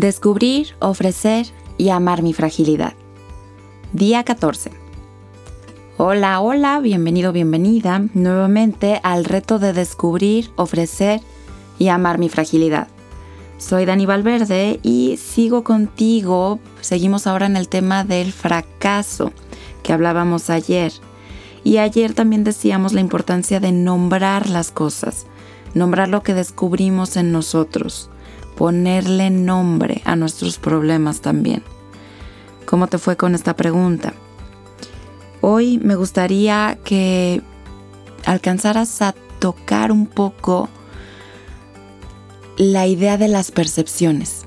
Descubrir, ofrecer y amar mi fragilidad. Día 14. Hola, hola, bienvenido, bienvenida nuevamente al reto de descubrir, ofrecer y amar mi fragilidad. Soy Dani Valverde y sigo contigo. Seguimos ahora en el tema del fracaso que hablábamos ayer. Y ayer también decíamos la importancia de nombrar las cosas, nombrar lo que descubrimos en nosotros ponerle nombre a nuestros problemas también. ¿Cómo te fue con esta pregunta? Hoy me gustaría que alcanzaras a tocar un poco la idea de las percepciones.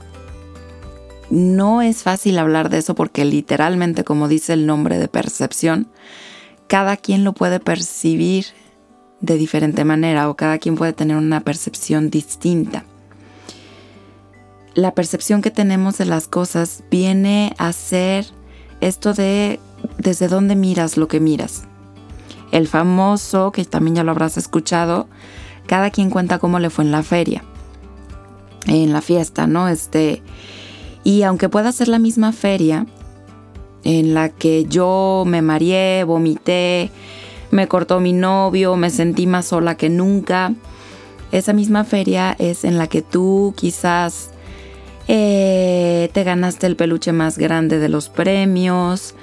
No es fácil hablar de eso porque literalmente, como dice el nombre de percepción, cada quien lo puede percibir de diferente manera o cada quien puede tener una percepción distinta la percepción que tenemos de las cosas viene a ser esto de desde dónde miras lo que miras. El famoso, que también ya lo habrás escuchado, cada quien cuenta cómo le fue en la feria, en la fiesta, ¿no? Este, y aunque pueda ser la misma feria en la que yo me mareé, vomité, me cortó mi novio, me sentí más sola que nunca, esa misma feria es en la que tú quizás eh, te ganaste el peluche más grande de los premios,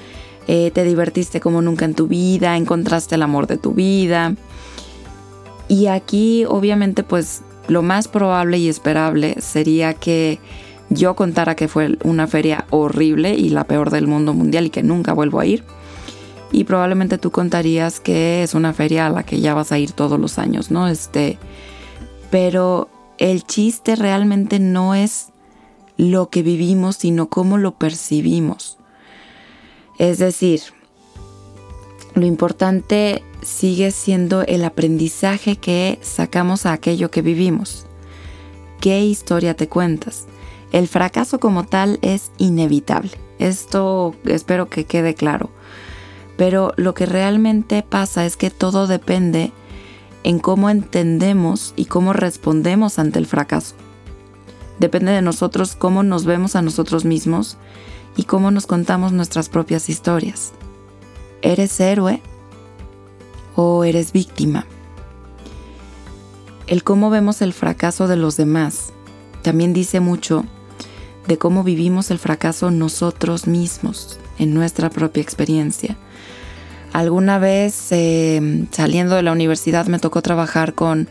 eh, te divertiste como nunca en tu vida, encontraste el amor de tu vida. Y aquí obviamente pues lo más probable y esperable sería que yo contara que fue una feria horrible y la peor del mundo mundial y que nunca vuelvo a ir. Y probablemente tú contarías que es una feria a la que ya vas a ir todos los años, ¿no? Este, pero el chiste realmente no es lo que vivimos, sino cómo lo percibimos. Es decir, lo importante sigue siendo el aprendizaje que sacamos a aquello que vivimos. ¿Qué historia te cuentas? El fracaso como tal es inevitable. Esto espero que quede claro. Pero lo que realmente pasa es que todo depende en cómo entendemos y cómo respondemos ante el fracaso. Depende de nosotros cómo nos vemos a nosotros mismos y cómo nos contamos nuestras propias historias. ¿Eres héroe o eres víctima? El cómo vemos el fracaso de los demás también dice mucho de cómo vivimos el fracaso nosotros mismos en nuestra propia experiencia. Alguna vez eh, saliendo de la universidad me tocó trabajar con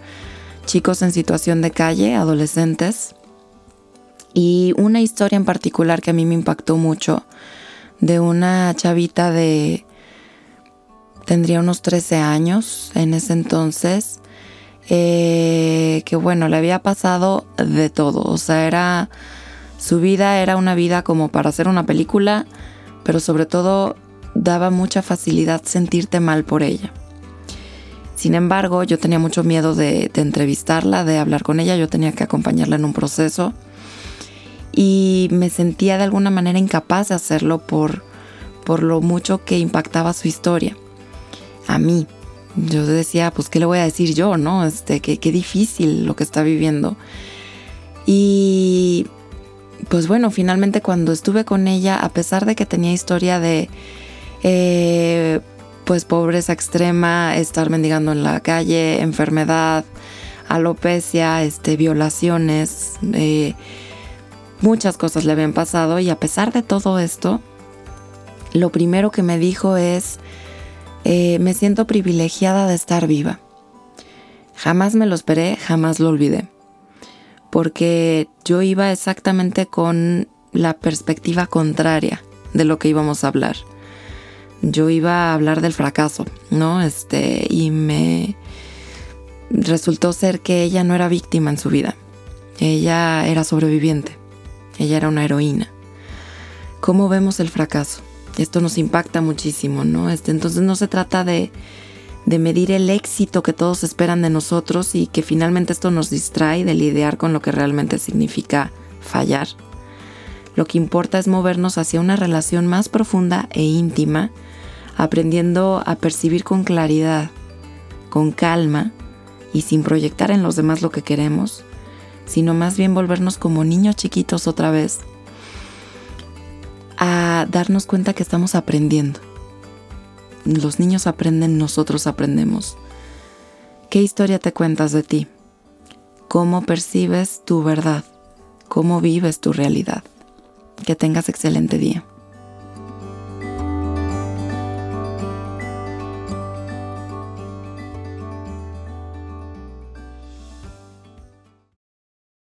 chicos en situación de calle, adolescentes, y una historia en particular que a mí me impactó mucho de una chavita de tendría unos 13 años en ese entonces eh, que bueno le había pasado de todo o sea era su vida era una vida como para hacer una película pero sobre todo daba mucha facilidad sentirte mal por ella. Sin embargo yo tenía mucho miedo de entrevistarla de hablar con ella yo tenía que acompañarla en un proceso y me sentía de alguna manera incapaz de hacerlo por, por lo mucho que impactaba su historia. A mí. Yo decía, pues, ¿qué le voy a decir yo, no? Este, qué, qué difícil lo que está viviendo. Y pues bueno, finalmente cuando estuve con ella, a pesar de que tenía historia de eh, pues pobreza extrema, estar mendigando en la calle, enfermedad, alopecia, este, violaciones, eh, Muchas cosas le habían pasado y a pesar de todo esto, lo primero que me dijo es, eh, me siento privilegiada de estar viva. Jamás me lo esperé, jamás lo olvidé. Porque yo iba exactamente con la perspectiva contraria de lo que íbamos a hablar. Yo iba a hablar del fracaso, ¿no? Este, y me resultó ser que ella no era víctima en su vida. Ella era sobreviviente. Ella era una heroína. ¿Cómo vemos el fracaso? Esto nos impacta muchísimo, ¿no? Este, entonces no se trata de, de medir el éxito que todos esperan de nosotros y que finalmente esto nos distrae de lidiar con lo que realmente significa fallar. Lo que importa es movernos hacia una relación más profunda e íntima, aprendiendo a percibir con claridad, con calma y sin proyectar en los demás lo que queremos, sino más bien volvernos como niños chiquitos otra vez, a darnos cuenta que estamos aprendiendo. Los niños aprenden, nosotros aprendemos. ¿Qué historia te cuentas de ti? ¿Cómo percibes tu verdad? ¿Cómo vives tu realidad? Que tengas excelente día.